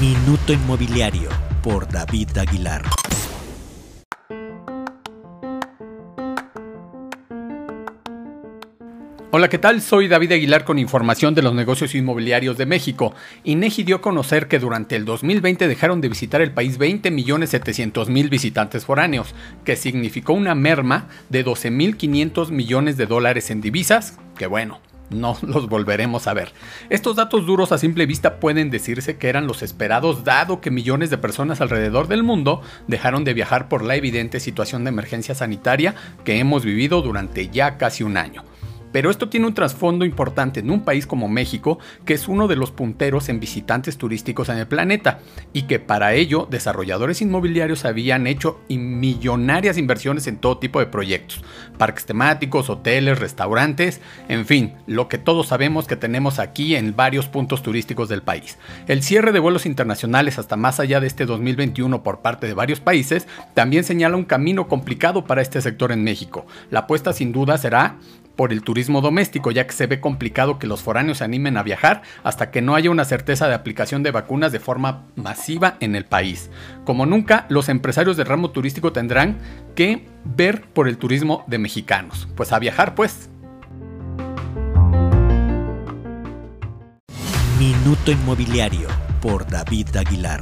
Minuto Inmobiliario por David Aguilar. Hola, ¿qué tal? Soy David Aguilar con información de los negocios inmobiliarios de México. INEGI dio a conocer que durante el 2020 dejaron de visitar el país 20 millones 700 mil visitantes foráneos, que significó una merma de 12.500 millones de dólares en divisas, que bueno, no los volveremos a ver. Estos datos duros a simple vista pueden decirse que eran los esperados dado que millones de personas alrededor del mundo dejaron de viajar por la evidente situación de emergencia sanitaria que hemos vivido durante ya casi un año. Pero esto tiene un trasfondo importante en un país como México, que es uno de los punteros en visitantes turísticos en el planeta, y que para ello desarrolladores inmobiliarios habían hecho millonarias inversiones en todo tipo de proyectos, parques temáticos, hoteles, restaurantes, en fin, lo que todos sabemos que tenemos aquí en varios puntos turísticos del país. El cierre de vuelos internacionales hasta más allá de este 2021 por parte de varios países también señala un camino complicado para este sector en México. La apuesta sin duda será por el turismo doméstico, ya que se ve complicado que los foráneos se animen a viajar hasta que no haya una certeza de aplicación de vacunas de forma masiva en el país. Como nunca, los empresarios del ramo turístico tendrán que ver por el turismo de mexicanos. Pues a viajar pues. Minuto Inmobiliario por David Aguilar.